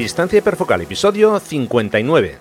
Distancia hiperfocal, episodio 59.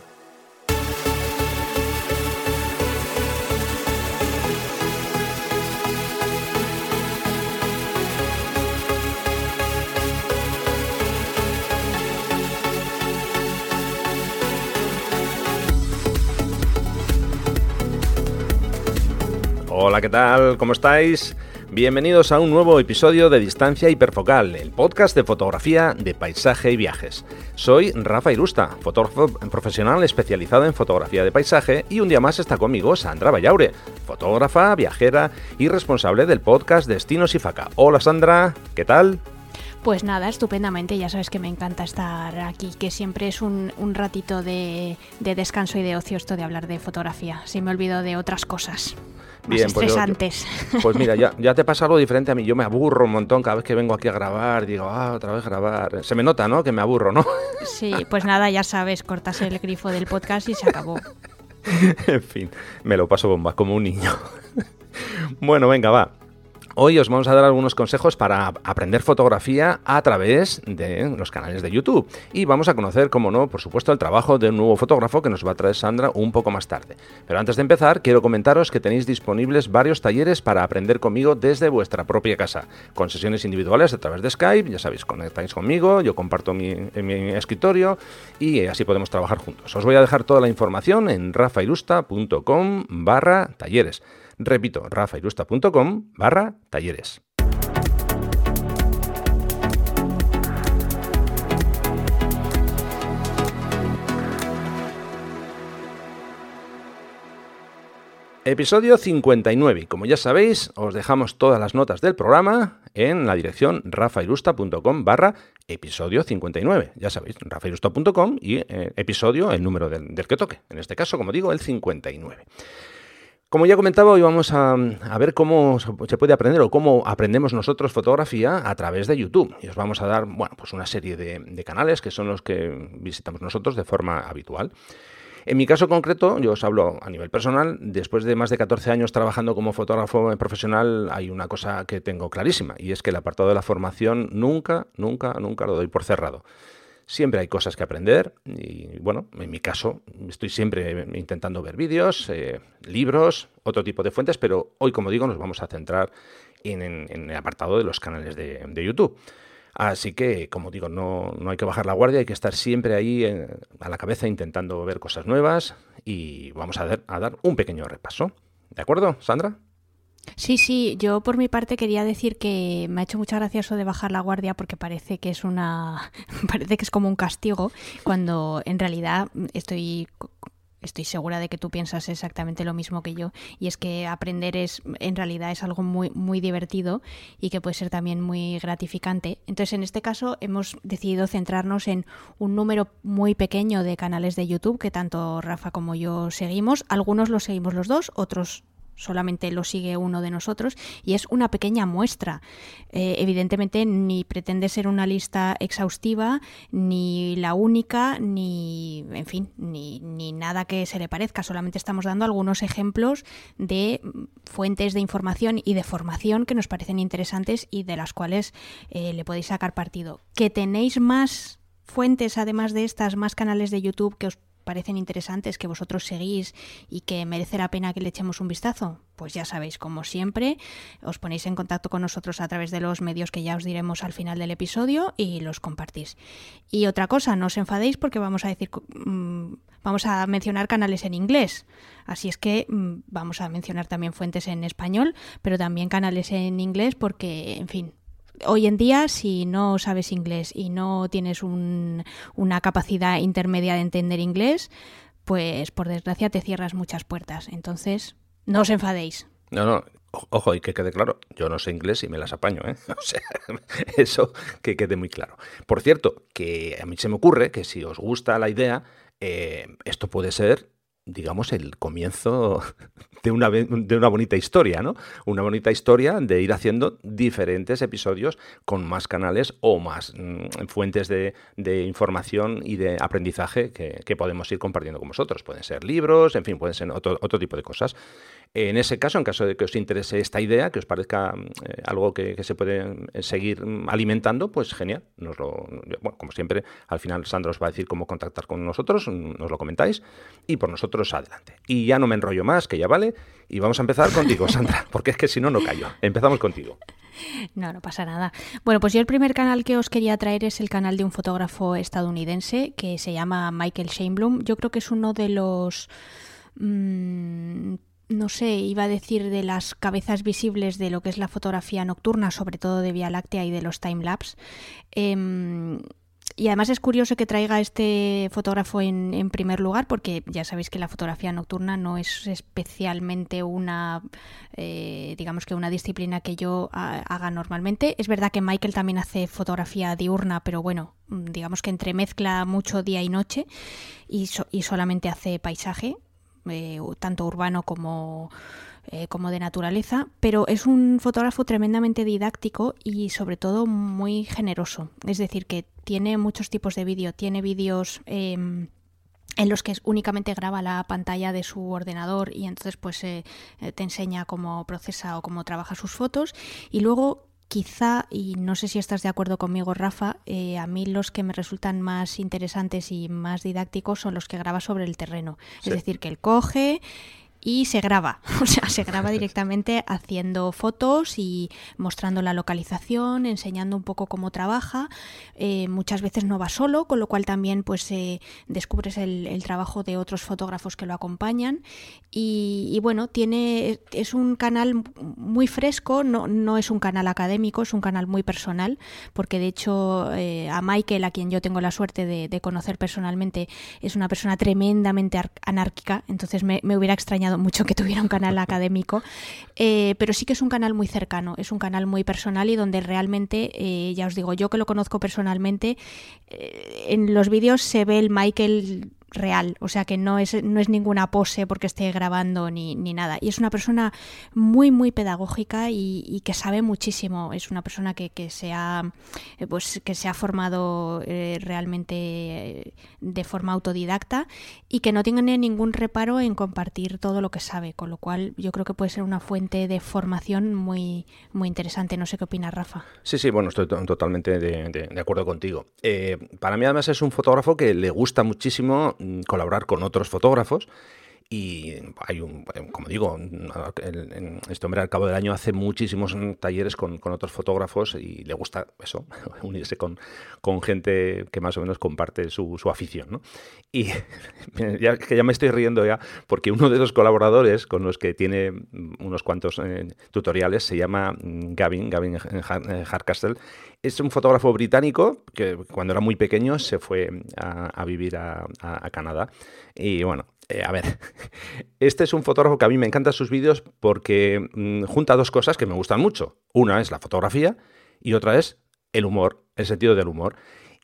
Hola, ¿qué tal? ¿Cómo estáis? Bienvenidos a un nuevo episodio de Distancia Hiperfocal, el podcast de fotografía de paisaje y viajes. Soy Rafa Irusta, fotógrafo profesional especializado en fotografía de paisaje y un día más está conmigo Sandra Vallaure, fotógrafa, viajera y responsable del podcast Destinos y Faca. Hola Sandra, ¿qué tal? Pues nada, estupendamente, ya sabes que me encanta estar aquí, que siempre es un, ratito de, de descanso y de ocio esto de hablar de fotografía, si me olvido de otras cosas. Bien, pues estresantes. Pues, mira, ya, ya, te pasa algo diferente a mí. Yo me aburro un montón cada vez que vengo aquí a grabar. Digo, ah, otra vez grabar. Se me nota, ¿no? Que me aburro, ¿no? Sí, pues nada, ya sabes, cortas el grifo del podcast y se acabó. en fin, me lo paso bomba, como un niño. bueno, venga, va. Hoy os vamos a dar algunos consejos para aprender fotografía a través de los canales de YouTube. Y vamos a conocer, como no, por supuesto, el trabajo de un nuevo fotógrafo que nos va a traer Sandra un poco más tarde. Pero antes de empezar, quiero comentaros que tenéis disponibles varios talleres para aprender conmigo desde vuestra propia casa, con sesiones individuales a través de Skype, ya sabéis, conectáis conmigo, yo comparto mi, escritorio y así podemos trabajar juntos. Os voy a dejar toda la información en rafairusta.com barra talleres. Repito, rafairusta.com barra talleres. Episodio 59. Como ya sabéis, os dejamos todas las notas del programa en la dirección rafairusta.com barra episodio 59. Ya sabéis, rafairusta.com y eh, episodio, el número del, del que toque. En este caso, como digo, el 59. Como ya comentaba, hoy vamos a, ver cómo se puede aprender o cómo aprendemos nosotros fotografía a través de YouTube. Y os vamos a dar, bueno, pues una serie de, canales que son los que visitamos nosotros de forma habitual. En mi caso concreto, yo os hablo a nivel personal, después de más de 14 años trabajando como fotógrafo profesional, hay una cosa que tengo clarísima, y es que el apartado de la formación nunca, nunca, nunca lo doy por cerrado. Siempre hay cosas que aprender y bueno, en mi caso estoy siempre intentando ver vídeos, eh, libros, otro tipo de fuentes, pero hoy como digo nos vamos a centrar en, el apartado de los canales de, YouTube. Así que, como digo, no, hay que bajar la guardia, hay que estar siempre ahí eh, a la cabeza intentando ver cosas nuevas y vamos a dar un pequeño repaso. ¿De acuerdo, Sandra? Sí, sí, yo por mi parte quería decir que me ha hecho mucha gracia eso de bajar la guardia porque parece que es una parece que es como un castigo cuando en realidad estoy estoy segura de que tú piensas exactamente lo mismo que yo y es que aprender es en realidad es algo muy muy divertido y que puede ser también muy gratificante. Entonces, en este caso hemos decidido centrarnos en un número muy pequeño de canales de YouTube que tanto Rafa como yo seguimos. Algunos los seguimos los dos, otros solamente lo sigue uno de nosotros y es una pequeña muestra. Eh, evidentemente ni pretende ser una lista exhaustiva, ni la única, ni, en fin, ni, ni nada que se le parezca. Solamente estamos dando algunos ejemplos de fuentes de información y de formación que nos parecen interesantes y de las cuales eh, le podéis sacar partido. Que tenéis más fuentes, además de estas, más canales de YouTube que os parecen interesantes, que vosotros seguís y que merece la pena que le echemos un vistazo? Pues ya sabéis, como siempre, os ponéis en contacto con nosotros a través de los medios que ya os diremos al final del episodio y los compartís. Y otra cosa, no os enfadéis porque vamos a decir, mm, vamos a mencionar canales en inglés. Así es que mm, vamos a mencionar también fuentes en español, pero también canales en inglés porque, en fin, hoy en día, si no sabes inglés y no tienes una capacidad intermedia de entender inglés, pues por desgracia te cierras muchas puertas. Entonces, no os enfadéis. No, no, Ojo, y que quede claro, yo no sé inglés y me las apaño, ¿eh? O sea, eso que quede muy claro. Por cierto, que a mí se me ocurre que si os gusta la idea, eh, esto puede ser digamos, el comienzo de una, de una bonita historia, ¿no? Una bonita historia de ir haciendo diferentes episodios con más canales o más mm, fuentes de, información y de aprendizaje que, podemos ir compartiendo con vosotros. Pueden ser libros, en fin, pueden ser otro, otro tipo de cosas. En ese caso, en caso de que os interese esta idea, que os parezca eh, algo que, se puede eh, seguir alimentando, pues genial. Nos lo, bueno, como siempre, al final Sandra os va a decir cómo contactar con nosotros, nos lo comentáis y por nosotros adelante. Y ya no me enrollo más, que ya vale, y vamos a empezar contigo, Sandra, porque es que si no, no callo. Empezamos contigo. No, no pasa nada. Bueno, pues yo el primer canal que os quería traer es el canal de un fotógrafo estadounidense que se llama Michael Shaneblum. Yo creo que es uno de los... Mm, no sé, iba a decir de las cabezas visibles de lo que es la fotografía nocturna, sobre todo de Vía Láctea y de los timelapse. Eh, y además es curioso que traiga este fotógrafo en, primer lugar, porque ya sabéis que la fotografía nocturna no es especialmente una, eh, digamos que una disciplina que yo haga normalmente. Es verdad que Michael también hace fotografía diurna, pero bueno, digamos que entremezcla mucho día y noche y, solamente hace paisaje, eh, tanto urbano como eh, como de naturaleza, pero es un fotógrafo tremendamente didáctico y sobre todo muy generoso. Es decir, que tiene muchos tipos de vídeo. Tiene vídeos... Em, en los que únicamente graba la pantalla de su ordenador y entonces pues eh, te enseña cómo procesa o cómo trabaja sus fotos y luego quizá, y no sé si estás de acuerdo conmigo, Rafa, a mí los que me resultan más interesantes y más didácticos son los que graba sobre el terreno. Es decir, que él coge, y se graba, o sea, se graba directamente haciendo fotos y mostrando la localización, enseñando un poco cómo trabaja. Eh, muchas veces no va solo, con lo cual también pues eh, descubres el, trabajo de otros fotógrafos que lo acompañan. Y, bueno, tiene es un canal muy fresco, no, no, es un canal académico, es un canal muy personal, porque de hecho eh, a Michael, a quien yo tengo la suerte de, conocer personalmente, es una persona tremendamente anárquica, entonces me hubiera extrañado mucho que tuviera un canal académico, eh, pero sí que es un canal muy cercano, es un canal muy personal y donde realmente, eh, ya os digo, yo que lo conozco personalmente, eh, en los vídeos se ve el Michael real, o sea que no es, no es ninguna pose porque esté grabando ni, ni nada. Y es una persona muy, muy pedagógica y, que sabe muchísimo. Es una persona que, que se, ha, eh, pues, que se ha formado eh, realmente eh, de forma autodidacta y que no tiene ningún reparo en compartir todo lo que sabe, con lo cual yo creo que puede ser una fuente de formación muy, muy interesante. No sé qué opina Rafa. Sí, sí, bueno, estoy totalmente de, acuerdo contigo. para mí además es un fotógrafo que le gusta muchísimo colaborar con otros fotógrafos y hay un, como digo, este hombre al cabo del año hace muchísimos talleres con, otros fotógrafos y le gusta eso, unirse con, con gente que más o menos comparte su, su afición. ¿no? Y ya, que ya me estoy riendo ya, porque uno de los colaboradores con los que tiene unos cuantos eh, tutoriales se llama Gavin, Gavin Hardcastle. Es un fotógrafo británico que cuando era muy pequeño se fue a, vivir a, a Canadá. Y bueno, eh, a ver, este es un fotógrafo que a mí me encantan sus vídeos porque mm, junta dos cosas que me gustan mucho. Una es la fotografía y otra es el humor, el sentido del humor.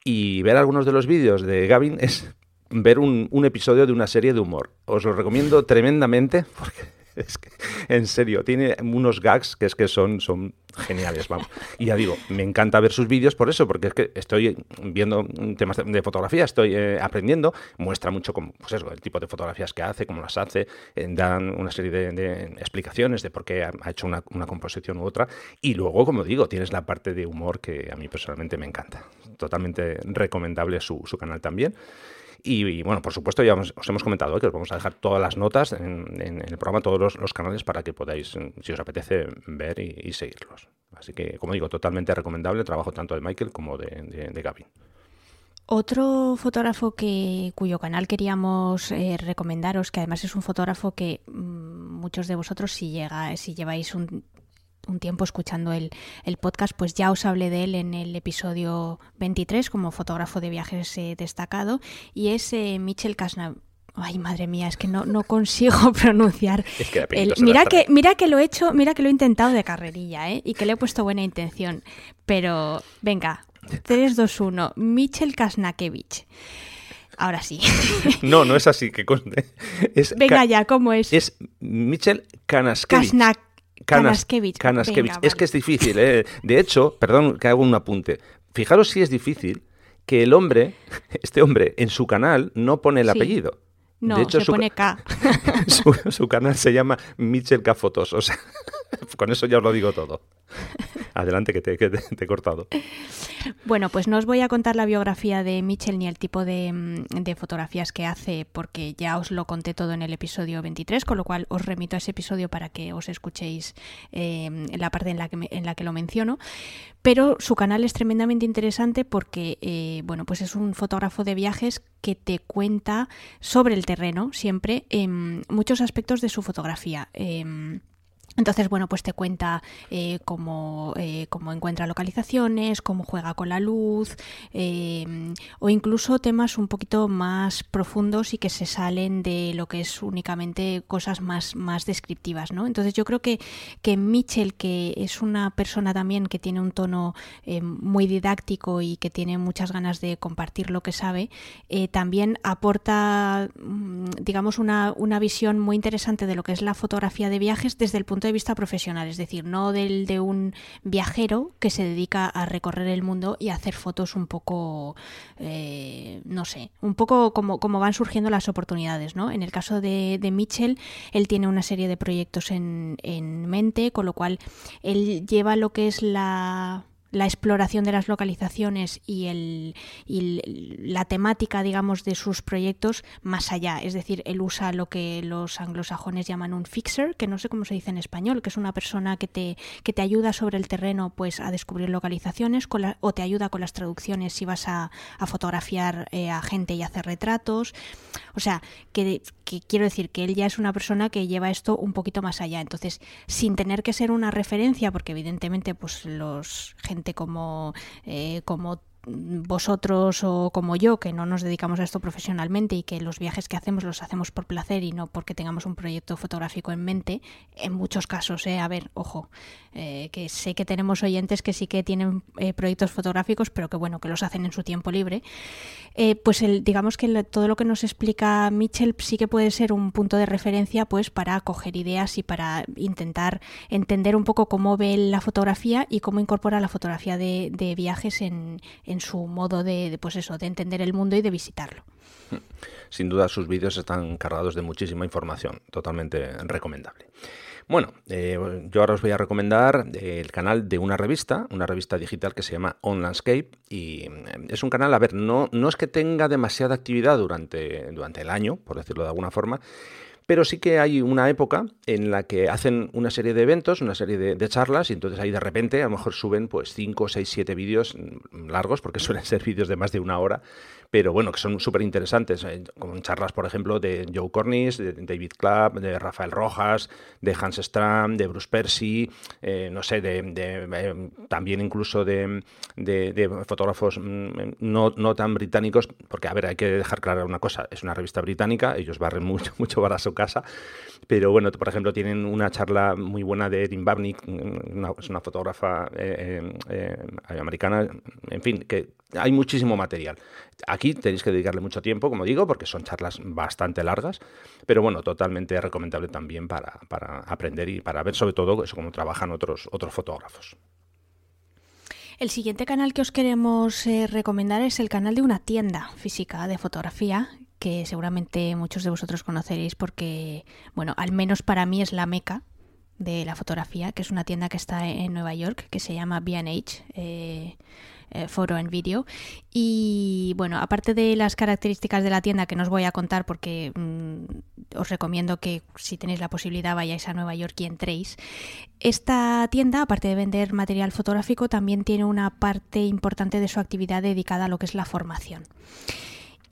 Y ver algunos de los vídeos de Gavin es ver un, un episodio de una serie de humor. Os lo recomiendo tremendamente porque es que, en serio, tiene unos gags que es que son, son geniales, vamos. Y ya digo, me encanta ver sus vídeos por eso, porque es que estoy viendo temas de, fotografía, estoy eh, aprendiendo, muestra mucho como, pues eso, el tipo de fotografías que hace, cómo las hace, eh, dan una serie de, explicaciones de por qué ha, hecho una, composición u otra. Y luego, como digo, tienes la parte de humor que a mí personalmente me encanta. Totalmente recomendable su, su canal también. Y, bueno, por supuesto, ya os, hemos comentado que os vamos a dejar todas las notas en, el programa, todos los, canales para que podáis, si os apetece, ver y, seguirlos. Así que, como digo, totalmente recomendable el trabajo tanto de Michael como de, de, Gavin. Otro fotógrafo que, cuyo canal queríamos eh, recomendaros, que además es un fotógrafo que mm, muchos de vosotros, si, llega, si lleváis un un tiempo escuchando el, podcast, pues ya os hablé de él en el episodio 23 como fotógrafo de viajes eh, destacado y es eh, Michel Casna. Ay, madre mía, es que no, no consigo pronunciar. mira que mira que lo he hecho, mira que lo he intentado de carrerilla, ¿eh? Y que le he puesto buena intención, pero venga, 3 2 1, Michel Kasnakevich. Ahora sí. No, no es así, que conste. Venga ya, ¿cómo es? Es Michel Kanaskevich. Kanaskevich. Es que es difícil, ¿eh? De hecho, perdón que hago un apunte. Fijaros si es difícil que el hombre, este hombre, en su canal no pone el apellido. No, se pone K. su, canal se llama Mitchell K Fotos. O sea, con eso ya os lo digo todo. Adelante, que te, he cortado. Bueno, pues no os voy a contar la biografía de Mitchell ni el tipo de, mm, fotografías que hace, porque ya os lo conté todo en el episodio 23, con lo cual os remito a ese episodio para que os escuchéis eh, la parte en la, que en la que lo menciono. Pero su canal es tremendamente interesante porque, eh, bueno, pues es un fotógrafo de viajes que te cuenta sobre el terreno siempre en muchos aspectos de su fotografía. Em, entonces, bueno, pues te cuenta eh, cómo, eh, cómo, encuentra localizaciones, cómo juega con la luz, eh, o incluso temas un poquito más profundos y que se salen de lo que es únicamente cosas más, más descriptivas, ¿no? Entonces yo creo que, que Mitchell, que es una persona también que tiene un tono muy didáctico y que tiene muchas ganas de compartir lo que sabe, también aporta, mm, digamos, una, una visión muy interesante de lo que es la fotografía de viajes desde el punto de vista profesional, es decir, no del de un viajero que se dedica a recorrer el mundo y a hacer fotos un poco, eh, no sé, un poco como, como van surgiendo las oportunidades, ¿no? En el caso de, de Mitchell, él tiene una serie de proyectos en, en mente, con lo cual él lleva lo que es la la exploración de las localizaciones y, el, la temática, digamos, de sus proyectos más allá. Es decir, él usa lo que los anglosajones llaman un fixer, que no sé cómo se dice en español, que es una persona que te, que te ayuda sobre el terreno pues, a descubrir localizaciones o te ayuda con las traducciones si vas a, fotografiar eh, a gente y hacer retratos. O sea, que, que quiero decir que él ya es una persona que lleva esto un poquito más allá. Entonces, sin tener que ser una referencia, porque evidentemente pues los gente como, eh, como vosotros o como yo, que no nos dedicamos a esto profesionalmente y que los viajes que hacemos los hacemos por placer y no porque tengamos un proyecto fotográfico en mente, en muchos casos, ¿eh? a ver, ojo, eh, que sé que tenemos oyentes que sí que tienen eh, proyectos fotográficos, pero que bueno, que los hacen en su tiempo libre, eh, pues el, digamos que todo lo que nos explica Mitchell sí que puede ser un punto de referencia pues para coger ideas y para intentar entender un poco cómo ve la fotografía y cómo incorpora la fotografía de, viajes en en su modo de, pues eso, de entender el mundo y de visitarlo. Sin duda sus vídeos están cargados de muchísima información, totalmente recomendable. Bueno, eh, yo ahora os voy a recomendar el canal de una revista, una revista digital que se llama On Landscape y eh, es un canal, a ver, no, no es que tenga demasiada actividad durante, durante el año, por decirlo de alguna forma, pero sí que hay una época en la que hacen una serie de eventos, una serie de, charlas, y entonces ahí de repente a lo mejor suben pues 5, 6, 7 vídeos largos, porque suelen ser vídeos de más de una hora, pero bueno, que son súper interesantes, eh, como charlas, por ejemplo, de Joe Cornish, de David Clapp, de Rafael Rojas, de Hans Stram, de Bruce Percy, eh, no sé, de, eh, también incluso de, fotógrafos mm, no, no, tan británicos, porque a ver, hay que dejar clara una cosa, es una revista británica, ellos barren mucho, mucho para su casa, pero bueno, por ejemplo, tienen una charla muy buena de Erin Babnick, una, es una fotógrafa americana, en fin, que hay muchísimo material. Aquí tenéis que dedicarle mucho tiempo, como digo, porque son charlas bastante largas, pero bueno, totalmente recomendable también para, aprender y para ver sobre todo eso, cómo trabajan otros, otros fotógrafos. El siguiente canal que os queremos eh, recomendar es el canal de una tienda física de fotografía que seguramente muchos de vosotros conoceréis porque, bueno, al menos para mí es la meca de la fotografía, que es una tienda que está en Nueva York, que se llama B&H. Eh, eh, foro en vídeo. Y bueno, aparte de las características de la tienda que no os voy a contar porque mm, os recomiendo que si tenéis la posibilidad vayáis a Nueva York y entréis, esta tienda, aparte de vender material fotográfico, también tiene una parte importante de su actividad dedicada a lo que es la formación.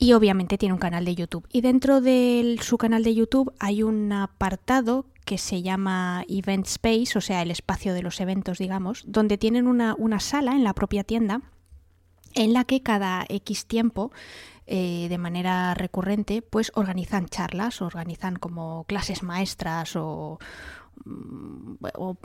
Y obviamente tiene un canal de YouTube. Y dentro de su canal de YouTube hay un apartado que se llama Event Space, o sea, el espacio de los eventos, digamos, donde tienen una, una sala en la propia tienda en la que cada X tiempo eh, de manera recurrente, pues organizan charlas, organizan como clases maestras o, mm,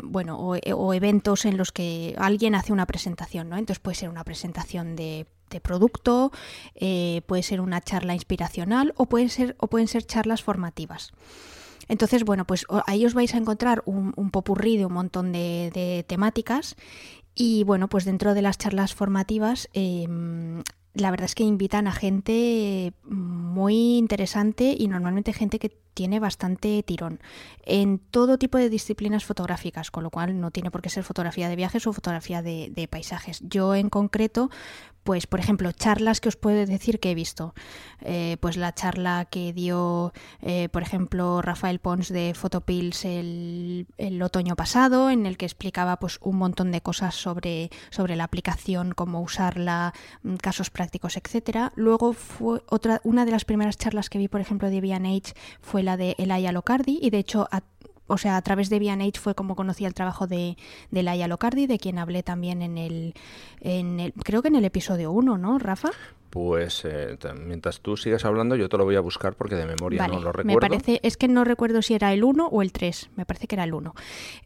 bueno o, eventos en los que alguien hace una presentación, ¿no? Entonces puede ser una presentación de, producto, eh, puede ser una charla inspiracional o pueden ser o pueden ser charlas formativas. Entonces, bueno, pues ahí os vais a encontrar un, un popurrí de un montón de temáticas y bueno, pues dentro de las charlas formativas em, la verdad es que invitan a gente muy interesante y normalmente gente que tiene bastante tirón en todo tipo de disciplinas fotográficas, con lo cual no tiene por qué ser fotografía de viajes o fotografía de, de paisajes. Yo en concreto pues por ejemplo, charlas que os puedo decir que he visto. Eh, pues la charla que dio, eh, por ejemplo, Rafael Pons de Photopills el, otoño pasado, en el que explicaba pues un montón de cosas sobre, sobre la aplicación, cómo usarla, mm, casos prácticos, etcétera. Luego fue otra, una de las primeras charlas que vi, por ejemplo, de V&H fue la de Elaya Locardi, y de hecho a o sea, a través de V&H fue como conocí el trabajo de, de Laia Locardi, de quien hablé también en el, en el, creo que en el episodio 1, ¿no, Rafa? Pues eh, mientras tú sigas hablando, yo te lo voy a buscar porque de memoria no lo recuerdo. Me parece, es que no recuerdo si era el 1 o el 3, me parece que era el 1,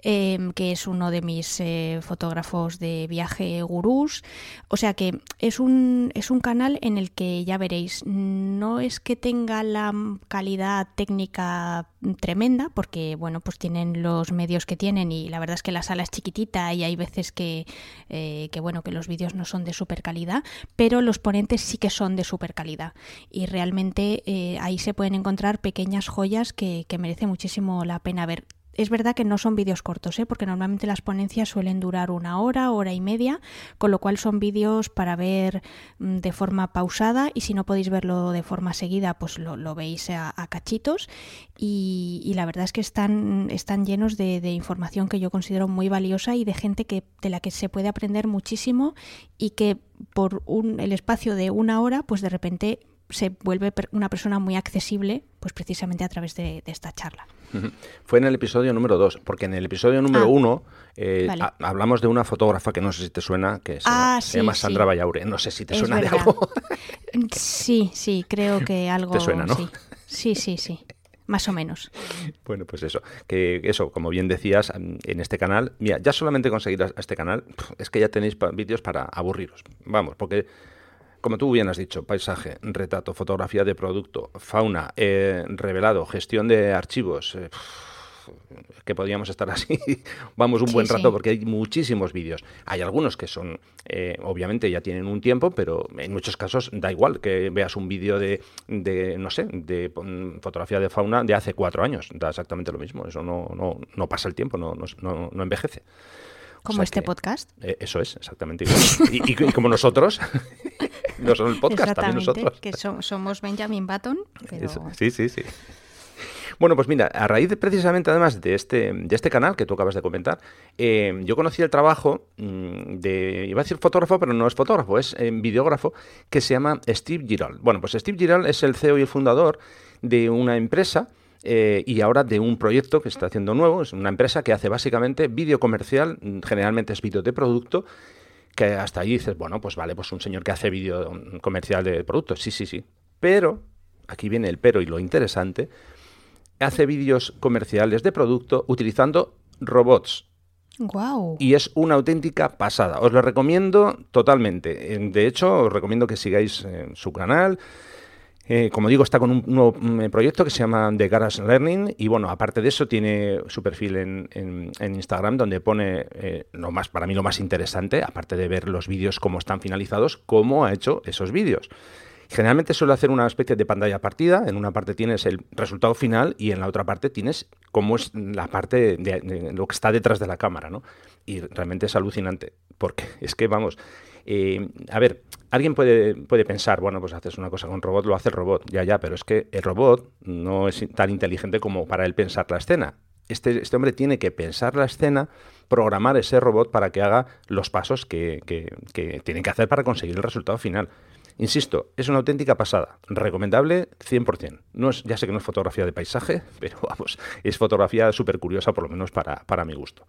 eh, que es uno de mis eh, fotógrafos de viaje gurús. O sea que es un, es un canal en el que ya veréis, no es que tenga la calidad técnica tremenda, porque bueno, pues tienen los medios que tienen y la verdad es que la sala es chiquitita y hay veces que, eh, que bueno, que los vídeos no son de super calidad, pero los ponentes sí que son de super calidad y realmente eh, ahí se pueden encontrar pequeñas joyas que, que merece muchísimo la pena ver es verdad que no son vídeos cortos, ¿eh? porque normalmente las ponencias suelen durar una hora, hora y media, con lo cual son vídeos para ver mm, de forma pausada y si no podéis verlo de forma seguida, pues lo, veis a, cachitos y, la verdad es que están, están llenos de, información que yo considero muy valiosa y de gente que, de la que se puede aprender muchísimo y que por un, el espacio de una hora, pues de repente se vuelve una persona muy accesible, pues precisamente a través de, esta charla. Fue en el episodio número 2, porque en el episodio número 1 ah, eh, hablamos de una fotógrafa que no sé si te suena, que se, ah, llama Sandra Vallaure. No sé si te suena de algo. sí, sí, creo que algo. Te suena, ¿no? Sí, sí, sí. Más o menos. Bueno, pues eso, que eso, como bien decías, en este canal, mira, ya solamente conseguir a este canal, es que ya tenéis vídeos para aburriros. Vamos, porque como tú bien has dicho, paisaje, retrato, fotografía de producto, fauna, eh, revelado, gestión de archivos. Eh, que podríamos estar así, vamos un buen rato porque hay muchísimos vídeos. Hay algunos que son, eh, obviamente ya tienen un tiempo, pero en muchos casos da igual que veas un vídeo de, de, no sé, de mm, fotografía de fauna de hace cuatro años. Da exactamente lo mismo. Eso no, no, no pasa el tiempo, no, no, no envejece. Como este podcast. eso es, exactamente. Y, y, como nosotros, no solo el podcast, también nosotros. que somos Benjamin Button. sí, sí, sí. Bueno, pues mira, a raíz de, precisamente además de este, de este canal que tú acabas de comentar, eh, yo conocí el trabajo mm, de, iba a decir fotógrafo, pero no es fotógrafo, es eh, videógrafo, que se llama Steve Giral. Bueno, pues Steve Giral es el CEO y el fundador de una empresa eh, y ahora de un proyecto que está haciendo nuevo, es una empresa que hace básicamente vídeo comercial, generalmente es vídeo de producto, que hasta ahí dices, bueno, pues vale, pues un señor que hace vídeo comercial de productos, sí, sí, sí. Pero, aquí viene el pero y lo interesante, hace vídeos comerciales de producto utilizando robots. Wow. Y es una auténtica pasada. Os lo recomiendo totalmente. De hecho, os recomiendo que sigáis en su canal. Eh, como digo, está con un nuevo mm, proyecto que se llama The Garage Learning y bueno, aparte de eso tiene su perfil en, Instagram donde pone eh, lo más, para mí lo más interesante, aparte de ver los vídeos cómo están finalizados, cómo ha hecho esos vídeos. Generalmente suele hacer una especie de pantalla partida, en una parte tienes el resultado final y en la otra parte tienes cómo es la parte de, lo que está detrás de la cámara, ¿no? Y realmente es alucinante, porque es que, vamos, a ver, alguien puede, puede pensar, bueno, pues haces una cosa con robot, lo hace el robot, ya, ya, pero es que el robot no es tan inteligente como para él pensar la escena. Este, este hombre tiene que pensar la escena, programar ese robot para que haga los pasos que, que, que tienen que hacer para conseguir el resultado final. Insisto, es una auténtica pasada. Recomendable 100%. No es, ya sé que no es fotografía de paisaje, pero vamos, es fotografía súper curiosa, por lo menos para, para mi gusto.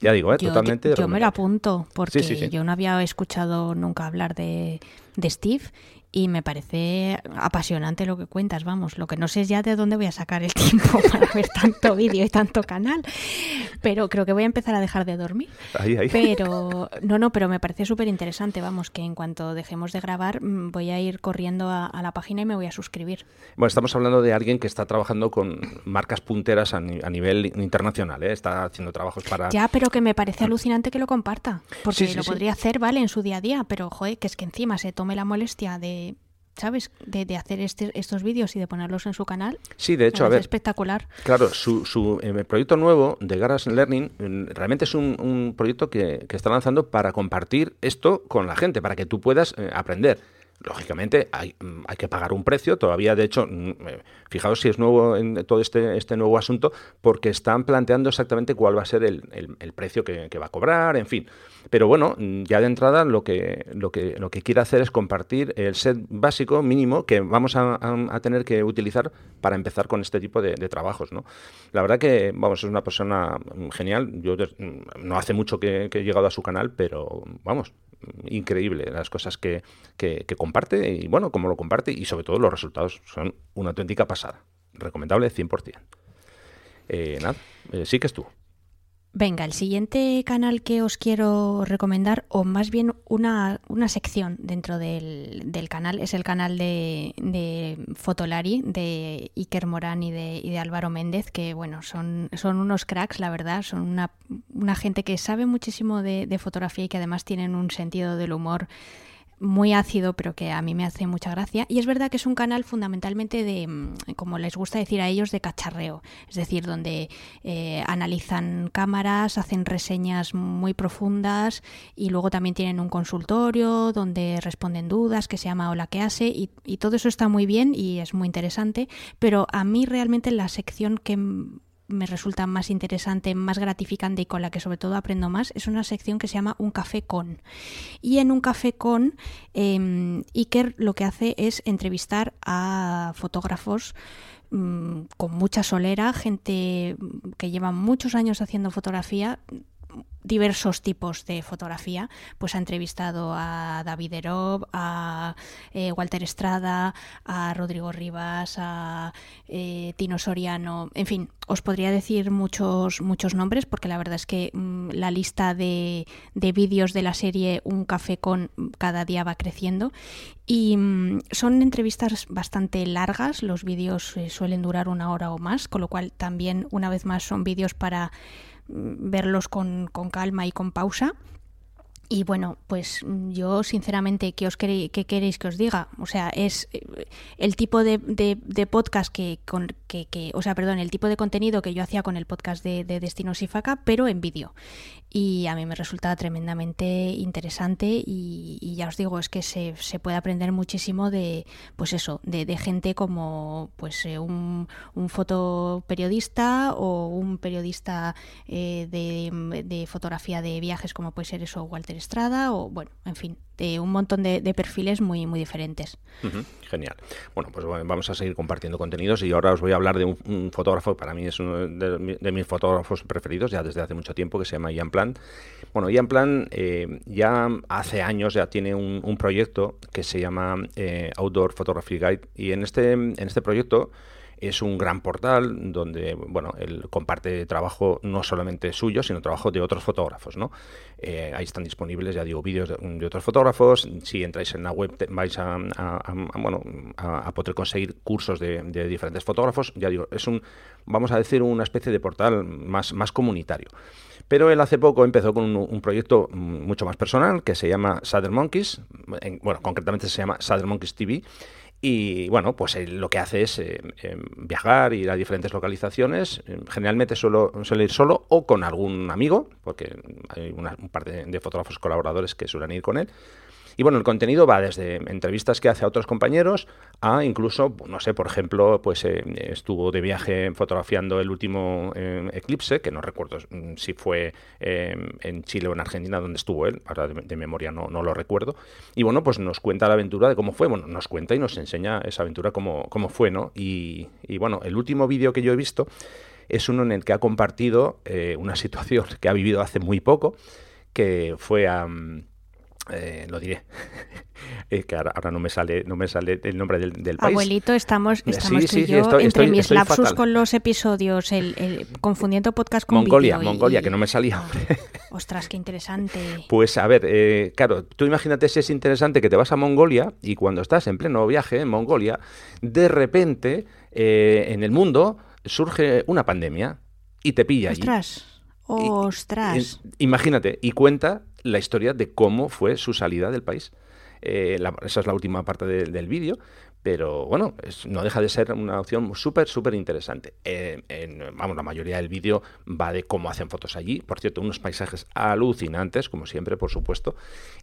Ya digo, ¿eh? totalmente. Yo, me lo apunto, porque yo no había escuchado nunca hablar de, de Steve y me parece apasionante lo que cuentas, vamos, lo que no sé es ya de dónde voy a sacar el tiempo para ver tanto vídeo y tanto canal, pero creo que voy a empezar a dejar de dormir. Ahí, ahí. Pero, no, no, pero me parece súper interesante, vamos, que en cuanto dejemos de grabar mm, voy a ir corriendo a, la página y me voy a suscribir. Bueno, estamos hablando de alguien que está trabajando con marcas punteras a, nivel internacional, ¿eh? está haciendo trabajos para... Ya, pero que me parece alucinante que lo comparta, porque lo podría hacer, ¿vale? En su día a día, pero, joder, que es que encima se tome la molestia de ¿sabes? De, hacer este, estos vídeos y de ponerlos en su canal. Sí, de hecho, a ver. espectacular. Claro, su, su eh, proyecto nuevo de Garage Learning mm, realmente es un, proyecto que, está lanzando para compartir esto con la gente, para que tú puedas eh, aprender. Lógicamente hay, mm, hay, que pagar un precio, todavía de hecho, mm, eh, fijaos si es nuevo en todo este, este nuevo asunto, porque están planteando exactamente cuál va a ser el, el, precio que, que va a cobrar, en fin. Pero bueno, ya de entrada lo que, lo que, lo que quiere hacer es compartir el set básico mínimo que vamos a, tener que utilizar para empezar con este tipo de, trabajos. ¿no? La verdad que, vamos, es una persona genial. Yo no hace mucho que, he llegado a su canal, pero vamos, increíble las cosas que, que, comparte y bueno, cómo lo comparte y sobre todo los resultados son una auténtica pasada. Recomendable 100%. Eh, nada, eh, sí que es tú. Venga, el siguiente canal que os quiero recomendar, o más bien una, una sección dentro del, del, canal, es el canal de, de Fotolari, de Iker Morán y de, y de Álvaro Méndez, que bueno, son, son unos cracks, la verdad, son una, una gente que sabe muchísimo de, de fotografía y que además tienen un sentido del humor muy ácido, pero que a mí me hace mucha gracia. Y es verdad que es un canal fundamentalmente de, mm, como les gusta decir a ellos, de cacharreo. Es decir, donde eh, analizan cámaras, hacen reseñas muy profundas y luego también tienen un consultorio donde responden dudas que se llama Hola que hace y, y todo eso está muy bien y es muy interesante. Pero a mí realmente la sección que me resulta más interesante, más gratificante y con la que sobre todo aprendo más, es una sección que se llama Un café con. Y en Un café con, eh, Iker lo que hace es entrevistar a fotógrafos mm, con mucha solera, gente que lleva muchos años haciendo fotografía, diversos tipos de fotografía, pues ha entrevistado a David Erob, a eh, Walter Estrada, a Rodrigo Rivas, a eh, Tino Soriano, en fin, os podría decir muchos, muchos nombres porque la verdad es que mm, la lista de, de vídeos de la serie Un café con cada día va creciendo. Y mm, son entrevistas bastante largas, los vídeos eh, suelen durar una hora o más, con lo cual también una vez más son vídeos para verlos con, con calma y con pausa. Y bueno, pues yo sinceramente, ¿qué, os queréis, qué queréis que os diga? O sea, es eh, el tipo de, de, podcast que, con, que, que, o sea, perdón, el tipo de contenido que yo hacía con el podcast de, de Destino Sifaca, pero en vídeo. Y a mí me resulta tremendamente interesante y, ya os digo es que se, se, puede aprender muchísimo de pues eso de, gente como pues eh, un, un, fotoperiodista o un periodista eh, de, de, fotografía de viajes como puede ser eso Walter Estrada o bueno en fin de un montón de, perfiles muy, muy diferentes. genial. Bueno, pues vamos a seguir compartiendo contenidos y ahora os voy a hablar de un, fotógrafo, para mí es uno de, mis fotógrafos preferidos ya desde hace mucho tiempo, que se llama Ian Plan. Bueno, Ian Plan eh, ya hace años ya tiene un, proyecto que se llama eh, Outdoor Photography Guide y en este, en este proyecto es un gran portal donde, bueno, él comparte trabajo no solamente suyo, sino trabajo de otros fotógrafos, ¿no? Eh, ahí están disponibles, ya digo, vídeos de, otros fotógrafos. Si entráis en la web vais a, bueno, a, poder conseguir cursos de, diferentes fotógrafos. Ya digo, es un, vamos a decir, una especie de portal más, más comunitario. Pero él hace poco empezó con un, proyecto mucho más personal que se llama Saddle Monkeys, bueno, concretamente se llama Saddle Monkeys TV, y bueno, pues lo que hace es eh, em, viajar, ir a diferentes localizaciones. Generalmente suelo, suele ir solo o con algún amigo, porque hay una, un par de fotógrafos colaboradores que suelen ir con él. Y bueno, el contenido va desde entrevistas que hace a otros compañeros a incluso, no sé, por ejemplo, pues eh, estuvo de viaje fotografiando el último eh, eclipse, que no recuerdo mm, si fue eh, en Chile o en Argentina donde estuvo él, ahora de, memoria no, no, lo recuerdo. Y bueno, pues nos cuenta la aventura de cómo fue, bueno, nos cuenta y nos enseña esa aventura cómo, cómo fue, ¿no? Y, y bueno, el último vídeo que yo he visto es uno en el que ha compartido una situación que ha vivido hace muy poco, que fue a eh, lo diré. que ahora, no me sale no me sale el nombre del, país. Abuelito, estamos, estamos tú y yo entre mis lapsus con los episodios, el, confundiendo podcast con Mongolia, Mongolia, que no me salía. Ostras, qué interesante. Pues a ver, eh, claro, tú imagínate si es interesante que te vas a Mongolia y cuando estás en pleno viaje en Mongolia, de repente eh, en el mundo surge una pandemia y te pilla allí. Ostras. Ostras. imagínate, y cuenta la historia de cómo fue su salida del país. Eh, esa es la última parte del vídeo, pero bueno, no deja de ser una opción súper, súper interesante. en, vamos, la mayoría del vídeo va de cómo hacen fotos allí. Por cierto, unos paisajes alucinantes, como siempre, por supuesto.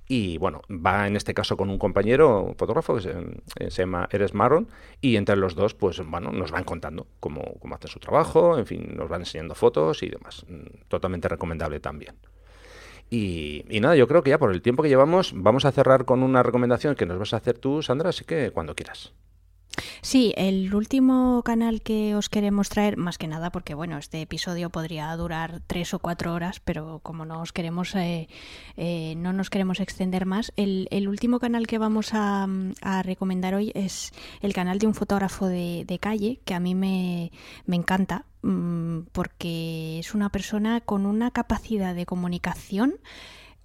Y bueno, va en este caso con un compañero fotógrafo que se, eh, llama Eres Maron. Y entre los dos, pues bueno, nos van contando cómo, cómo hacen su trabajo, en fin, nos van enseñando fotos y demás. Mm, totalmente recomendable también. Y, nada, yo creo que ya por el tiempo que llevamos vamos a cerrar con una recomendación que nos vas a hacer tú, Sandra, así que cuando quieras. Sí, el último canal que os queremos traer, más que nada, porque bueno, este episodio podría durar tres o cuatro horas, pero como no os queremos, eh, eh, no nos queremos extender más, el, último canal que vamos a, recomendar hoy es el canal de un fotógrafo de, calle que a mí me, me encanta mm, porque es una persona con una capacidad de comunicación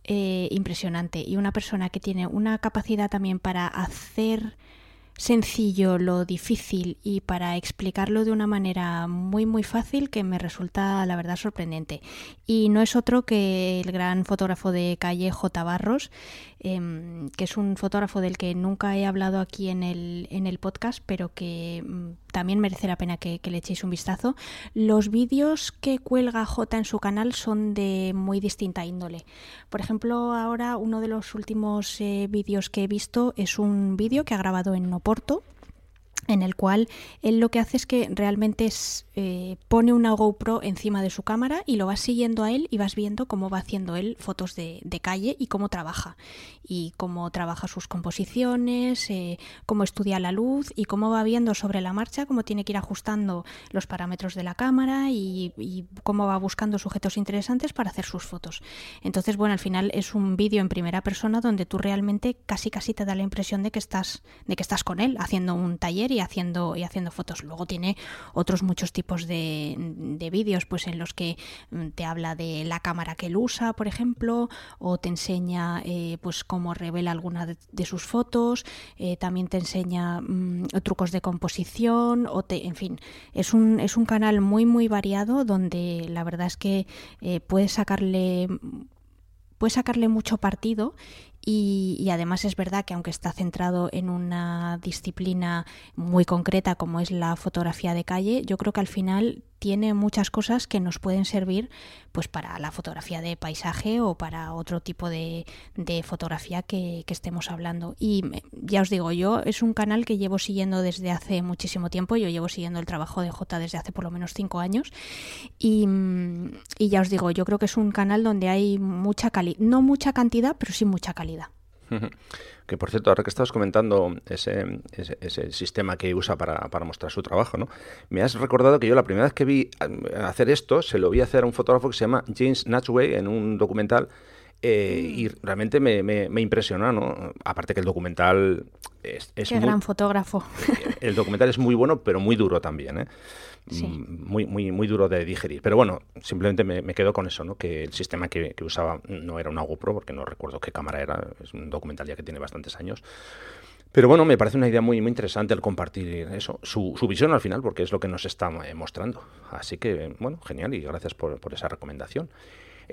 eh, impresionante y una persona que tiene una capacidad también para hacer sencillo lo difícil y para explicarlo de una manera muy muy fácil que me resulta la verdad sorprendente. Y no es otro que el gran fotógrafo de calle J. Barros, em, que es un fotógrafo del que nunca he hablado aquí en el, en el podcast, pero que mm, también merece la pena que, le echéis un vistazo. Los vídeos que cuelga J en su canal son de muy distinta índole. Por ejemplo, ahora uno de los últimos eh, vídeos que he visto es un vídeo que ha grabado en Oporto en el cual él lo que hace es que realmente es, eh, pone una GoPro encima de su cámara y lo vas siguiendo a él y vas viendo cómo va haciendo él fotos de, calle y cómo trabaja y cómo trabaja sus composiciones, eh, cómo estudia la luz y cómo va viendo sobre la marcha cómo tiene que ir ajustando los parámetros de la cámara y, y cómo va buscando sujetos interesantes para hacer sus fotos. Entonces, bueno, al final es un vídeo en primera persona donde tú realmente casi casi te da la impresión de que estás, de que estás con él haciendo un taller y haciendo, y haciendo fotos. Luego tiene otros muchos tipos de, de vídeos pues en los que mm, te habla de la cámara que él usa, por ejemplo, o te enseña eh, pues cómo revela alguna de, sus fotos, eh, también te enseña mm, trucos de composición, o te, en fin, es un, es un canal muy muy variado donde la verdad es que eh, puedes sacarle puedes sacarle mucho partido y, además es verdad que aunque está centrado en una disciplina muy concreta como es la fotografía de calle, yo creo que al final tiene muchas cosas que nos pueden servir pues para la fotografía de paisaje o para otro tipo de, fotografía que, estemos hablando. Y ya os digo, yo es un canal que llevo siguiendo desde hace muchísimo tiempo, yo llevo siguiendo el trabajo de J desde hace por lo menos cinco años y, y ya os digo, yo creo que es un canal donde hay mucha calidad, no mucha cantidad, pero sí mucha calidad. Que por cierto, ahora que estabas comentando ese, ese, sistema que usa para, para, mostrar su trabajo, ¿no? Me has recordado que yo la primera vez que vi hacer esto, se lo vi hacer a un fotógrafo que se llama James Natchway en un documental eh, y mm. realmente me, me, impresionó, ¿no? Aparte que el documental es, es Qué gran fotógrafo. El documental es muy bueno, pero muy duro también, ¿eh? Mm, muy, muy, muy duro de digerir. Pero bueno, simplemente me, quedo con eso, ¿no? Que el sistema que, usaba no era una GoPro, porque no recuerdo qué cámara era, es un documental ya que tiene bastantes años. Pero bueno, me parece una idea muy, muy interesante el compartir eso, su, su visión al final, porque es lo que nos está eh, mostrando. Así que, bueno, genial y gracias por, por esa recomendación.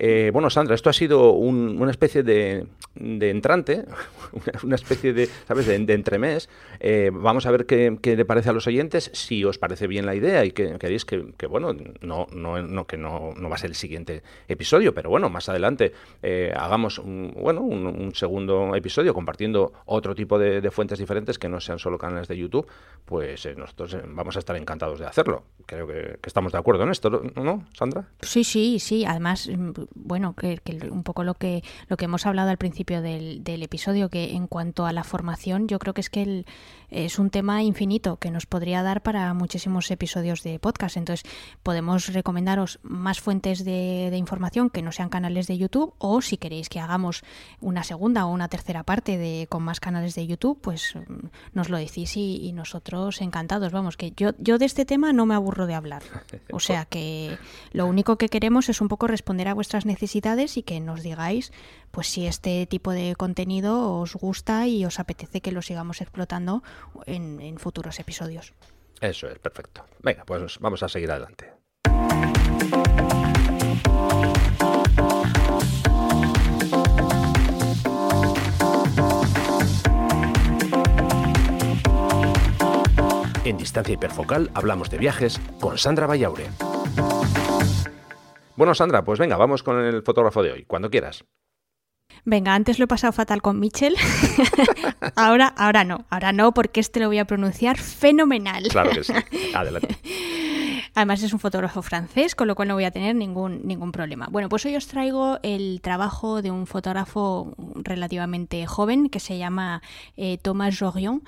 Eh, bueno, Sandra, esto ha sido una especie de, entrante, una especie de, ¿sabes?, de, entremés. Eh, vamos a ver qué, le parece a los oyentes, si os parece bien la idea y que queréis que, bueno, no, no, que no, va a ser el siguiente episodio, pero bueno, más adelante eh, hagamos un, bueno, un, segundo episodio compartiendo otro tipo de, fuentes diferentes que no sean solo canales de YouTube, pues nosotros vamos a estar encantados de hacerlo. Creo que, que estamos de acuerdo en esto, ¿no, Sandra? Sí, sí, sí. Además, bueno, que, un poco lo que, lo que hemos hablado al principio del, del, episodio, que en cuanto a la formación, yo creo que es que el, es un tema infinito que nos podría dar para muchísimos episodios de podcast. Entonces, podemos recomendaros más fuentes de, de información que no sean canales de YouTube, o si queréis que hagamos una segunda o una tercera parte de con más canales de YouTube, pues mm, nos lo decís y, y nosotros encantados. Vamos, que yo, yo de este tema no me aburro de hablar. O sea que lo único que queremos es un poco responder a vuestras necesidades y que nos digáis pues si este tipo de contenido os gusta y os apetece que lo sigamos explotando en, en futuros episodios. Eso es, perfecto. Venga, pues vamos a seguir adelante. En Distancia Hiperfocal hablamos de viajes con Sandra Vallaure. Bueno, Sandra, pues venga, vamos con el fotógrafo de hoy, cuando quieras. Venga, antes lo he pasado fatal con Mitchell. ahora, ahora no, ahora no, porque este lo voy a pronunciar fenomenal. Claro que sí. Adelante. Además es un fotógrafo francés, con lo cual no voy a tener ningún, ningún problema. Bueno, pues hoy os traigo el trabajo de un fotógrafo relativamente joven que se llama eh, Thomas Jorion.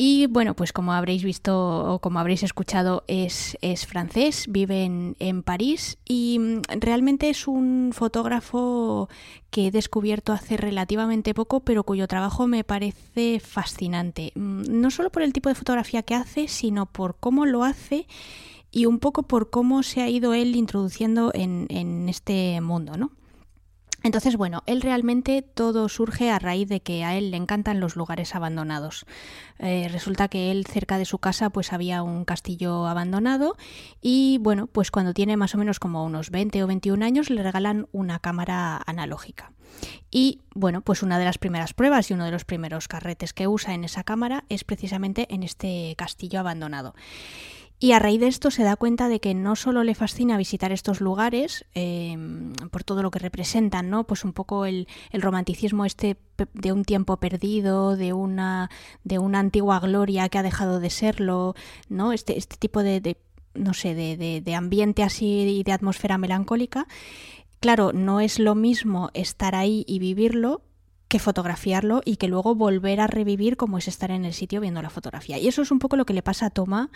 Y bueno, pues como habréis visto o como habréis escuchado, es, es francés, vive en, en, París y mm, realmente es un fotógrafo que he descubierto hace relativamente poco, pero cuyo trabajo me parece fascinante. Mm, no solo por el tipo de fotografía que hace, sino por cómo lo hace y un poco por cómo se ha ido él introduciendo en, en este mundo, ¿no? Entonces, bueno, él realmente todo surge a raíz de que a él le encantan los lugares abandonados. Eh, resulta que él cerca de su casa pues había un castillo abandonado y bueno, pues cuando tiene más o menos como unos 20 o 21 años le regalan una cámara analógica. Y bueno, pues una de las primeras pruebas y uno de los primeros carretes que usa en esa cámara es precisamente en este castillo abandonado. Y a raíz de esto se da cuenta de que no solo le fascina visitar estos lugares eh, por todo lo que representan, ¿no? Pues un poco el, el, romanticismo este de un tiempo perdido, de una, de una antigua gloria que ha dejado de serlo, ¿no? Este, este tipo de, de no sé, de, de, de ambiente así y de atmósfera melancólica. Claro, no es lo mismo estar ahí y vivirlo que fotografiarlo y que luego volver a revivir como es estar en el sitio viendo la fotografía. Y eso es un poco lo que le pasa a Toma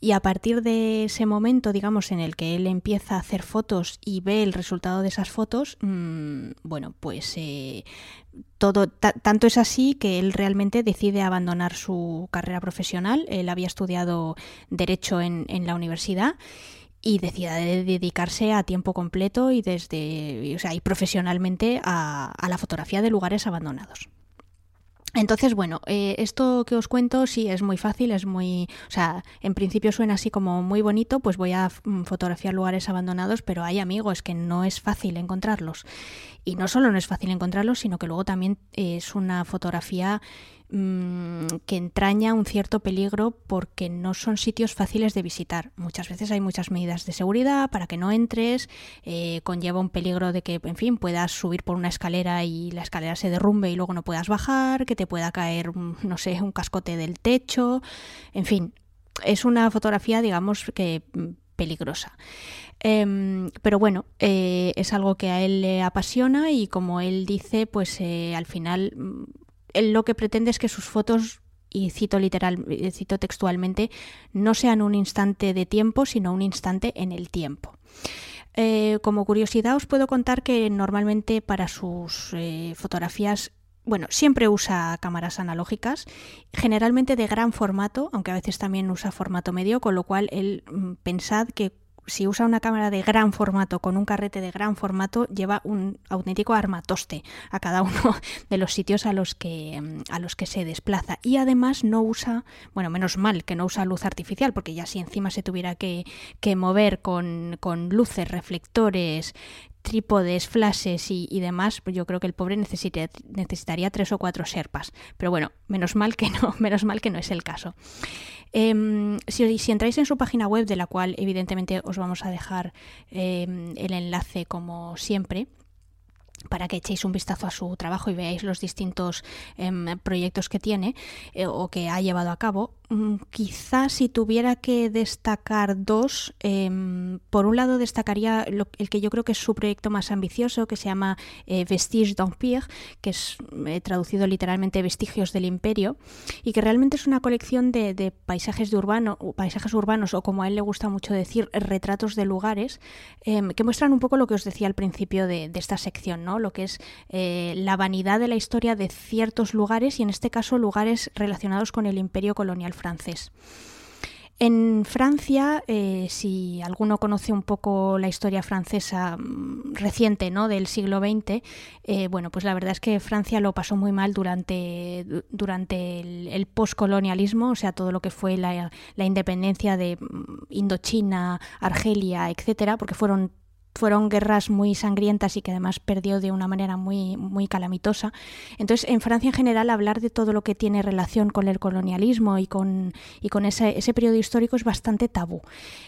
y a partir de ese momento, digamos, en el que él empieza a hacer fotos y ve el resultado de esas fotos, mmm, bueno, pues eh, todo tanto es así que él realmente decide abandonar su carrera profesional. Él había estudiado derecho en, en la universidad y decida de dedicarse a tiempo completo y desde o sea, y profesionalmente a, la fotografía de lugares abandonados. Entonces, bueno, eh, esto que os cuento sí es muy fácil, es muy, o sea, en principio suena así como muy bonito, pues voy a mm, fotografiar lugares abandonados, pero hay amigos que no es fácil encontrarlos. Y no solo no es fácil encontrarlos, sino que luego también es una fotografía mmm, que entraña un cierto peligro porque no son sitios fáciles de visitar. Muchas veces hay muchas medidas de seguridad para que no entres, eh, conlleva un peligro de que, en fin, puedas subir por una escalera y la escalera se derrumbe y luego no puedas bajar, que te pueda caer, no sé, un cascote del techo, en fin, es una fotografía, digamos, que mm, peligrosa. Eh, pero bueno, eh, es algo que a él le apasiona y como él dice, pues eh, al final mm, lo que pretende es que sus fotos y cito literal, cito textualmente, no sean un instante de tiempo, sino un instante en el tiempo. Eh, como curiosidad os puedo contar que normalmente para sus eh, fotografías bueno, siempre usa cámaras analógicas, generalmente de gran formato, aunque a veces también usa formato medio, con lo cual él mm, pensad que si usa una cámara de gran formato con un carrete de gran formato, lleva un auténtico armatoste a cada uno de los sitios a los que, mm, a los que se desplaza. Y además no usa, bueno, menos mal que no usa luz artificial, porque ya si encima se tuviera que, que mover con, con luces, reflectores, trípodes, flashes y, demás, pues yo creo que el pobre necesitaría, tres o cuatro serpas. Pero bueno, menos mal que no, menos mal que no es el caso. Eh, si, entráis en su página web, de la cual evidentemente os vamos a dejar eh, el enlace como siempre, para que echéis un vistazo a su trabajo y veáis los distintos em, proyectos que tiene eh, o que ha llevado a cabo. Mm, quizás si tuviera que destacar dos, em, por un lado destacaría el que yo creo que es su proyecto más ambicioso, que se llama eh, Vestige d'Empire, que es eh, traducido literalmente Vestigios del Imperio, y que realmente es una colección de, paisajes, de urbano, paisajes urbanos, o como a él le gusta mucho decir, retratos de lugares, em, que muestran un poco lo que os decía al principio de, de esta sección, ¿no? Lo que es eh, la vanidad de la historia de ciertos lugares y en este caso lugares relacionados con el imperio colonial francés. En Francia, eh, si alguno conoce un poco la historia francesa mm, reciente, ¿no? Del siglo XX, eh, bueno, pues la verdad es que Francia lo pasó muy mal durante, durante el, el poscolonialismo, o sea, todo lo que fue la, la independencia de mm, Indochina, Argelia, etcétera, porque fueron fueron guerras muy sangrientas y que además perdió de una manera muy, muy calamitosa. Entonces, en Francia en general, hablar de todo lo que tiene relación con el colonialismo y con, y con ese, ese periodo histórico es bastante tabú.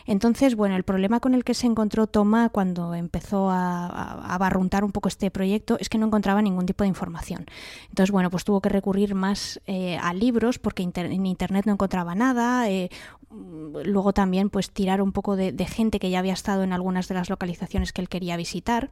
Entonces, bueno, el problema con el que se encontró Thomas cuando empezó a, a, barruntar un poco este proyecto es que no encontraba ningún tipo de información. Entonces, bueno, pues tuvo que recurrir más eh, a libros porque en Internet no encontraba nada. Eh, luego también, pues tirar un poco de, gente que ya había estado en algunas de las localizaciones que él quería visitar.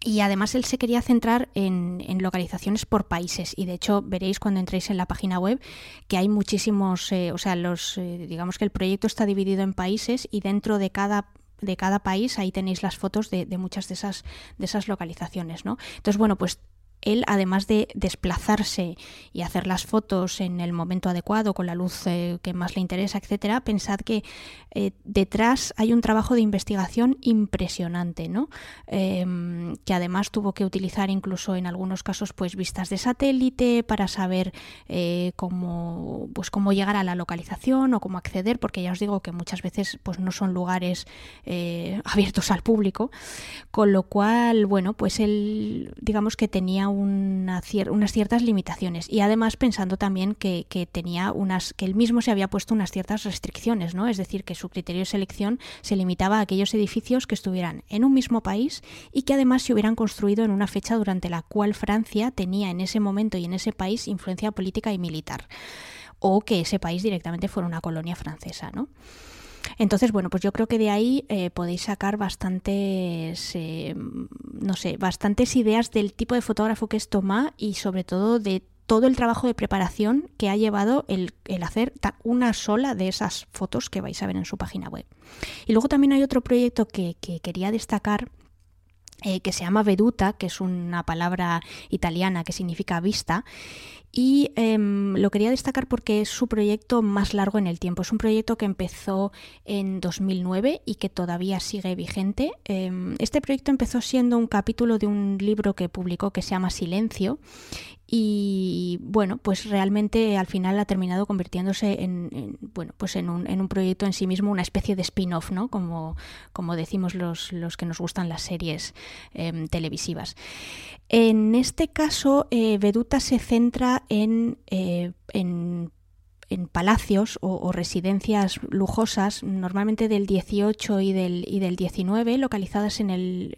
Y además él se quería centrar en, localizaciones por países. Y de hecho veréis cuando entréis en la página web que hay muchísimos, eh, o sea, los, eh, digamos que el proyecto está dividido en países y dentro de cada de cada país ahí tenéis las fotos de, de muchas de esas de esas localizaciones, ¿no? Entonces bueno pues él, además de desplazarse y hacer las fotos en el momento adecuado, con la luz eh, que más le interesa, etcétera, pensad que eh, detrás hay un trabajo de investigación impresionante, ¿no? Em, que además tuvo que utilizar incluso en algunos casos pues vistas de satélite para saber eh, cómo, pues, cómo llegar a la localización o cómo acceder, porque ya os digo que muchas veces pues, no son lugares abiertos al público, con lo cual, bueno, pues él digamos que tenía unas ciertas limitaciones y además pensando también que, tenía unas que él mismo se había puesto unas ciertas restricciones, ¿no? Es decir, que su criterio de selección se limitaba a aquellos edificios que estuvieran en un mismo país y que además se hubieran construido en una fecha durante la cual Francia tenía en ese momento y en ese país influencia política y militar o que ese país directamente fuera una colonia francesa, ¿no? Entonces, bueno, pues yo creo que de ahí eh, podéis sacar bastantes, eh, no sé, bastantes ideas del tipo de fotógrafo que es Tomás y sobre todo de todo el trabajo de preparación que ha llevado el, hacer una sola de esas fotos que vais a ver en su página web. Y luego también hay otro proyecto que, quería destacar eh, que se llama Veduta, que es una palabra italiana que significa vista, y em, lo quería destacar porque es su proyecto más largo en el tiempo. Es un proyecto que empezó en 2009 y que todavía sigue vigente. Em, este proyecto empezó siendo un capítulo de un libro que publicó que se llama Silencio y bueno, pues realmente al final ha terminado convirtiéndose en, bueno, pues en un, en un, proyecto en sí mismo, una especie de spin-off, ¿no? Como, como decimos los, los, que nos gustan las series em, televisivas. En este caso, eh, Veduta se centra en, eh, en en palacios o, residencias lujosas, normalmente del 18 y del, y del 19, localizadas en, el,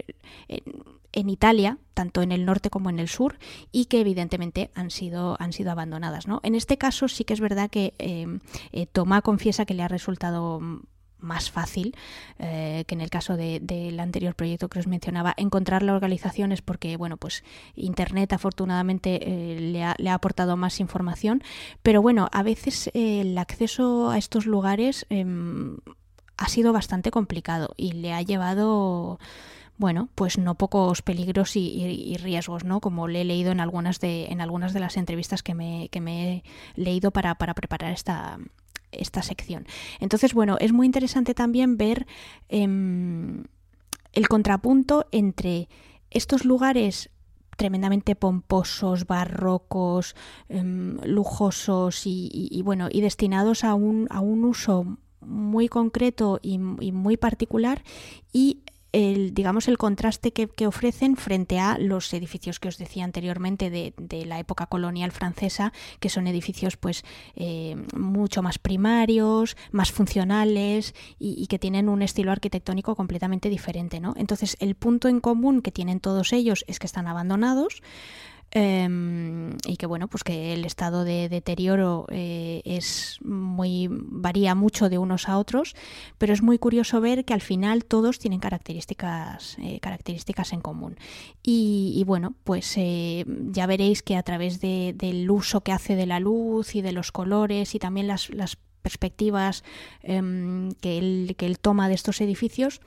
Italia, tanto en el norte como en el sur, y que evidentemente han sido, han sido abandonadas. ¿no? En este caso sí que es verdad que eh, eh Tomá confiesa que le ha resultado más fácil eh, que en el caso del anterior proyecto que os mencionaba encontrar las organizaciones porque bueno pues internet afortunadamente eh, le, ha, le, ha, aportado más información pero bueno a veces eh, el acceso a estos lugares em, ha sido bastante complicado y le ha llevado bueno, pues no pocos peligros y, y, riesgos, ¿no? Como le he leído en algunas de, en algunas de las entrevistas que me, que me he leído para, para preparar esta, esta sección. Entonces, bueno, es muy interesante también ver em, el contrapunto entre estos lugares tremendamente pomposos, barrocos, em, lujosos y, bueno, y destinados a un, a un uso muy concreto y, muy particular y el, digamos, el contraste que, ofrecen frente a los edificios que os decía anteriormente de, la época colonial francesa, que son edificios pues eh, mucho más primarios, más funcionales y, que tienen un estilo arquitectónico completamente diferente. ¿no? Entonces, el punto en común que tienen todos ellos es que están abandonados, Em, y que bueno pues que el estado de deterioro eh, es muy varía mucho de unos a otros pero es muy curioso ver que al final todos tienen características eh, características en común. Y, bueno pues eh, ya veréis que a través del uso que hace de la luz y de los colores y también las, perspectivas em, que, él, que él toma de estos edificios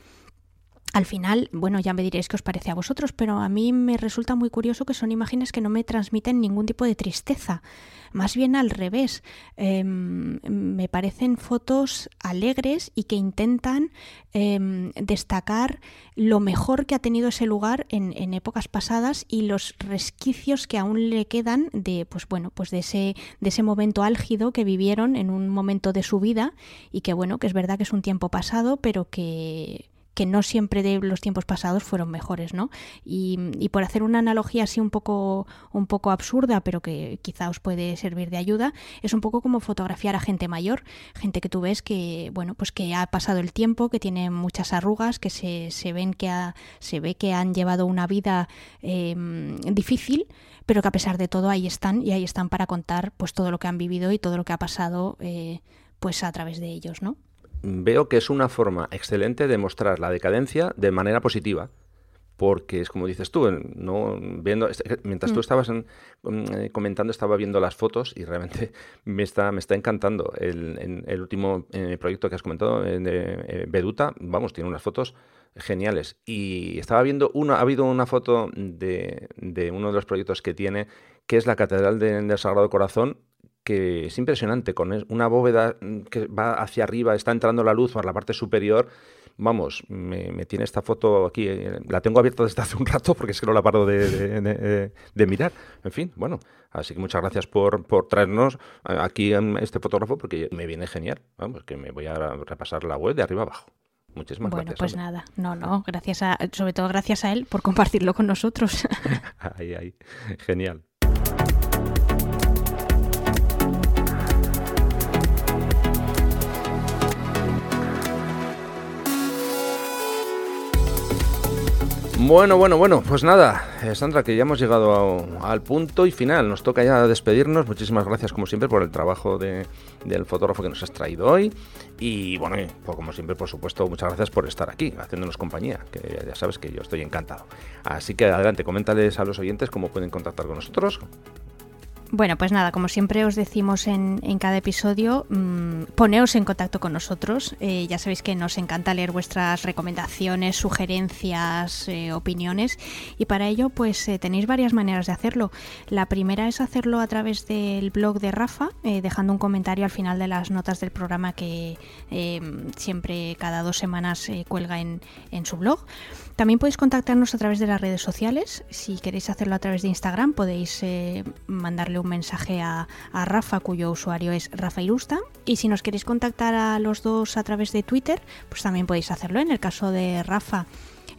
al final, bueno, ya me diréis qué os parece a vosotros, pero a mí me resulta muy curioso que son imágenes que no me transmiten ningún tipo de tristeza, más bien al revés. Em, me parecen fotos alegres y que intentan em, destacar lo mejor que ha tenido ese lugar en, épocas pasadas y los resquicios que aún le quedan de, pues bueno, pues de ese, de ese momento álgido que vivieron en un momento de su vida y que bueno, que es verdad que es un tiempo pasado, pero que que no siempre de los tiempos pasados fueron mejores, ¿no? Y, por hacer una analogía así un poco, un poco absurda, pero que quizá os puede servir de ayuda, es un poco como fotografiar a gente mayor, gente que tú ves que, bueno, pues que ha pasado el tiempo, que tiene muchas arrugas, que se, se ven que se ve que han llevado una vida em, difícil, pero que a pesar de todo ahí están y ahí están para contar pues todo lo que han vivido y todo lo que ha pasado eh, pues a través de ellos, ¿no? Veo que es una forma excelente de mostrar la decadencia de manera positiva. Porque es como dices tú, no viendo mientras tú mm. estabas eh, comentando, estaba viendo las fotos y realmente me está, me está encantando. El, el último eh, proyecto que has comentado, de eh, Beduta, vamos, tiene unas fotos geniales. Y estaba viendo, uno, ha habido una foto de, de uno de los proyectos que tiene, que es la Catedral del Sagrado Corazón, que es impresionante, con una bóveda mm, que va hacia arriba, está entrando la luz por la parte superior. Vamos, me, tiene esta foto aquí, eh, la tengo abierta desde hace un rato porque es que no la paro de, mirar. En fin, bueno, así que muchas gracias por, por traernos eh, aquí este fotógrafo porque me viene genial. Vamos, que me voy a repasar la web de arriba abajo. Muchísimas bueno, gracias. pues nada, no, no, gracias a, sobre todo gracias a él por compartirlo con nosotros. ahí, ahí, genial. Bueno, bueno, bueno, pues nada, eh, Sandra, que ya hemos llegado al punto y final. Nos toca ya despedirnos. Muchísimas gracias, como siempre, por el trabajo del fotógrafo que nos has traído hoy. Y bueno, pues como siempre, por supuesto, muchas gracias por estar aquí, haciéndonos compañía, que ya sabes que yo estoy encantado. Así que adelante, coméntales a los oyentes cómo pueden contactar con nosotros. Bueno, pues nada, como siempre os decimos en, cada episodio, mmm, poneos en contacto con nosotros. Eh, ya sabéis que nos encanta leer vuestras recomendaciones, sugerencias, eh, opiniones y para ello pues eh, tenéis varias maneras de hacerlo. La primera es hacerlo a través del blog de Rafa, dejando un comentario al final de las notas del programa que siempre cada dos semanas cuelga en, en su blog. También podéis contactarnos a través de las redes sociales. Si queréis hacerlo a través de Instagram, podéis eh, un mensaje a, Rafa, cuyo usuario es Rafa Irusta. Y si nos queréis contactar a los dos a través de Twitter, pues también podéis hacerlo. En el caso de Rafa,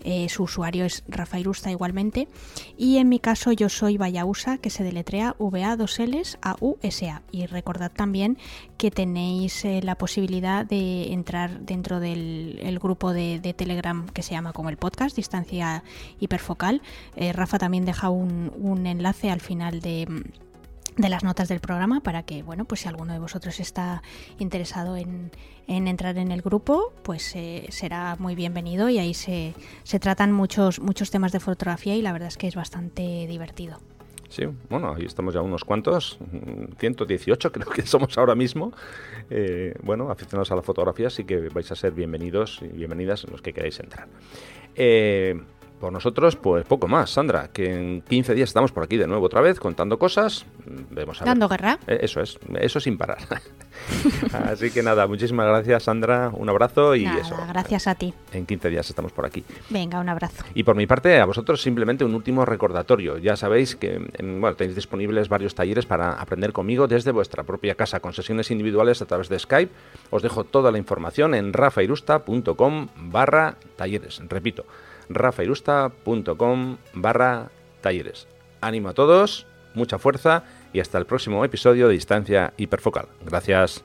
eh, su usuario es Rafael Usta igualmente. Y en mi caso yo soy Vayausa, que se deletrea V-A-2-Ls-A-U-S-A. Y recordad también que tenéis eh, la posibilidad de entrar dentro del grupo de, Telegram que se llama como el podcast, Distancia Hiperfocal. Eh, Rafa también deja un enlace al final de de las notas del programa para que, bueno, pues si alguno de vosotros está interesado en, entrar en el grupo, pues eh, será muy bienvenido y ahí se, se tratan muchos, muchos temas de fotografía y la verdad es que es bastante divertido. Sí, bueno, ahí estamos ya unos cuantos, 118 creo que somos ahora mismo. Eh, bueno, aficionados a la fotografía, así que vais a ser bienvenidos y bienvenidas los que queráis entrar. Eh, Por nosotros, pues poco más, Sandra, que en 15 días estamos por aquí de nuevo otra vez contando cosas. Vemos a Dando guerra. Eh, eso es, eso sin parar. Así que nada, muchísimas gracias, Sandra. Un abrazo y Nada, eso. Gracias a ti. En 15 días estamos por aquí. Venga, un abrazo. Y por mi parte, a vosotros simplemente un último recordatorio. Ya sabéis que en- bueno, tenéis disponibles varios talleres para aprender conmigo desde vuestra propia casa, con sesiones individuales a través de Skype. Os dejo toda la información en rafairusta.com barra talleres. Repito, rafairusta.com barra talleres. Ánimo a todos, mucha fuerza y hasta el próximo episodio de Distancia Hiperfocal. Gracias.